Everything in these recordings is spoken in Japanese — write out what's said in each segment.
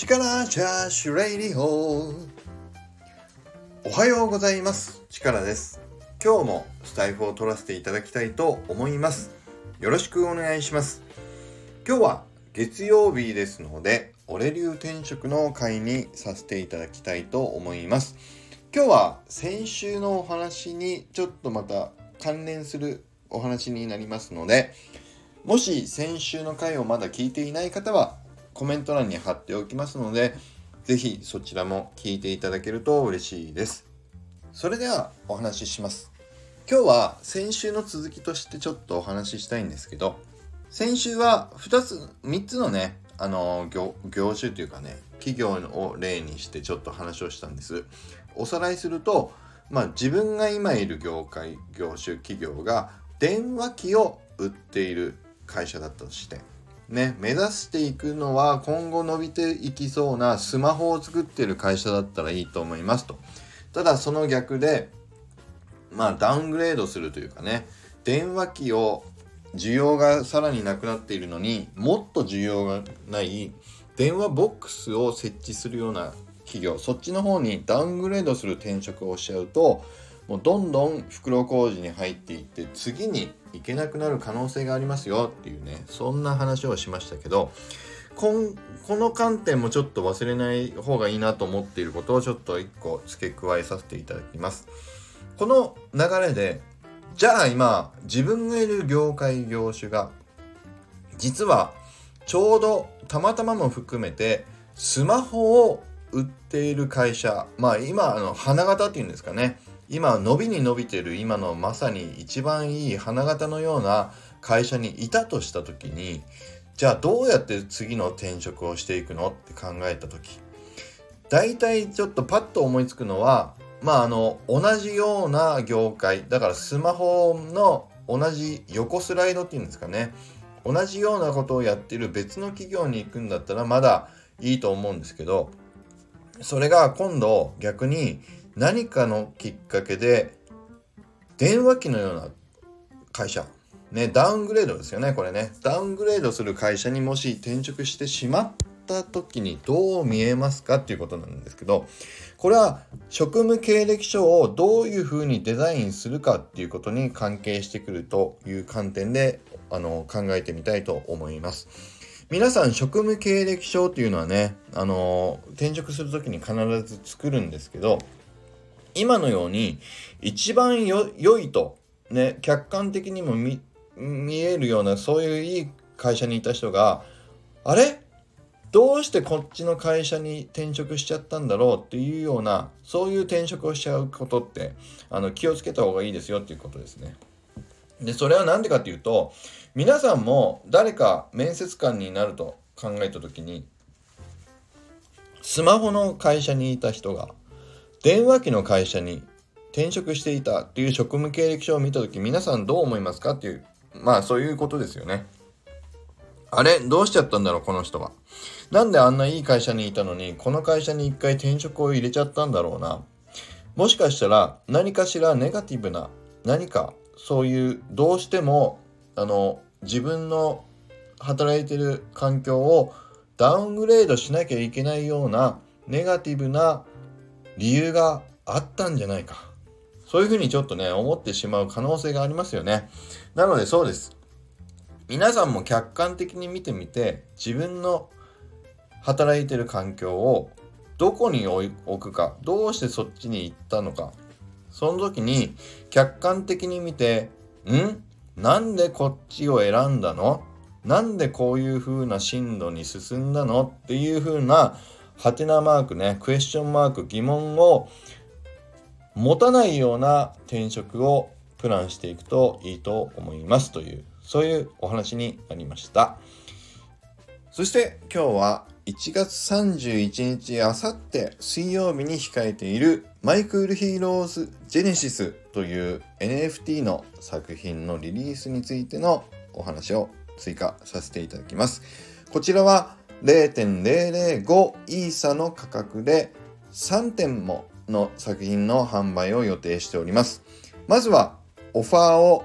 力チャーシュレイディホー。おはようございます。力です。今日もスタイフを取らせていただきたいと思います。よろしくお願いします。今日は月曜日ですので俺流転職の会にさせていただきたいと思います。今日は先週のお話にちょっとまた関連するお話になりますのでもし先週の回をまだ聞いていない方はコメント欄に貼っておきますので、ぜひそちらも聞いていただけると嬉しいです。それではお話しします。今日は先週の続きとしてちょっとお話ししたいんですけど、先週は2つ、3つのね、あの業、種というかね、企業を例にしてちょっと話をしたんです。おさらいすると、まあ自分が今いる業界、業種、企業が電話機を売っている会社だったとして、ね、目指していくのは今後伸びていきそうなスマホを作ってる会社だったらいいと思いますと。ただその逆で、まあダウングレードするというかね、電話機を需要がさらになくなっているのにもっと需要がない電話ボックスを設置するような企業そっちの方にダウングレードする転職をしちゃうともうどんどん袋小路に入っていって次に行けなくなる可能性がありますよっていうねそんな話をしましたけどこんこの観点もちょっと忘れない方がいいなと思っていることをちょっと一個付け加えさせていただきます。この流れでじゃあ今自分がいる業界業種が実はちょうどたまたまも含めてスマホを売っている会社まあ今あの花形っていうんですかね今伸びに伸びてる今のまさに一番いい花形のような会社にいたとした時にじゃあどうやって次の転職をしていくのって考えた時大体ちょっとパッと思いつくのはまああの同じような業界だからスマホの同じ横スライドっていうんですかね。同じようなことをやってる別の企業に行くんだったらまだいいと思うんですけどそれが今度逆に何かのきっかけで電話機のような会社ねダウングレードですよねこれねダウングレードする会社にもし転職してしまった時にどう見えますかっていうことなんですけどこれは職務経歴書をどういうふうにデザインするかっていうことに関係してくるという観点であの考えてみたいと思います。皆さん職務経歴書っていうのはね、あの転職する時に必ず作るんですけど今のように一番良いとね客観的にも見えるようなそういういい会社にいた人があれ？どうしてこっちの会社に転職しちゃったんだろうっていうようなそういう転職をしちゃうことってあの気をつけた方がいいですよっていうことですね。でそれは何でかっていうと皆さんも誰か面接官になると考えた時にスマホの会社にいた人が電話機の会社に転職していたっていう職務経歴書を見た時皆さんどう思いますかっていうまあそういうことですよね。あれどうしちゃったんだろうこの人は。なんであんないい会社にいたのにこの会社に一回転職を入れちゃったんだろうな。もしかしたら何かしらネガティブな何かそういうどうしてもあの自分の働いてる環境をダウングレードしなきゃいけないようなネガティブな理由があったんじゃないか。そういうふうにちょっとね、思ってしまう可能性がありますよね。なのでそうです。皆さんも客観的に見てみて、自分の働いてる環境をどこに置くか、どうしてそっちに行ったのか、その時に客観的に見て、ん？なんでこっちを選んだの？なんでこういう風な進路に進んだの？っていう風なハテナマークね、クエスチョンマーク、疑問を持たないような転職をプランしていくといいと思いますという、そういうお話になりました。そして今日は1月31日、あさって水曜日に控えている My Cool Heroes Genesis という NFT の作品のリリースについてのお話を追加させていただきます。こちらは0.005イーサの価格で3点もの作品の販売を予定しております。まずはオファーを、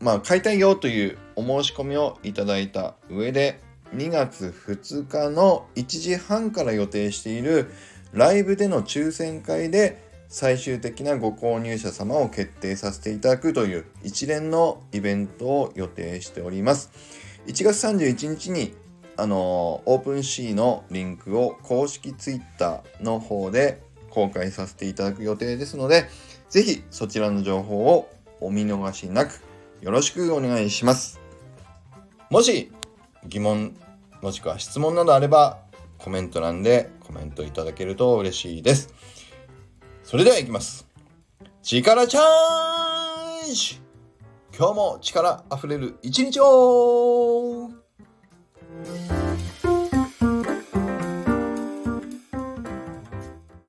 まあ、買いたいよというお申し込みをいただいた上で2月2日の1時半から予定しているライブでの抽選会で最終的なご購入者様を決定させていただくという一連のイベントを予定しております。1月31日にあのオープンシーのリンクを公式 Twitter の方で公開させていただく予定ですので、ぜひそちらの情報をお見逃しなくよろしくお願いします。もし疑問もしくは質問などあればコメント欄でコメントいただけると嬉しいです。それでは行きます。力チャージ今日も力あふれる一日を Thank you.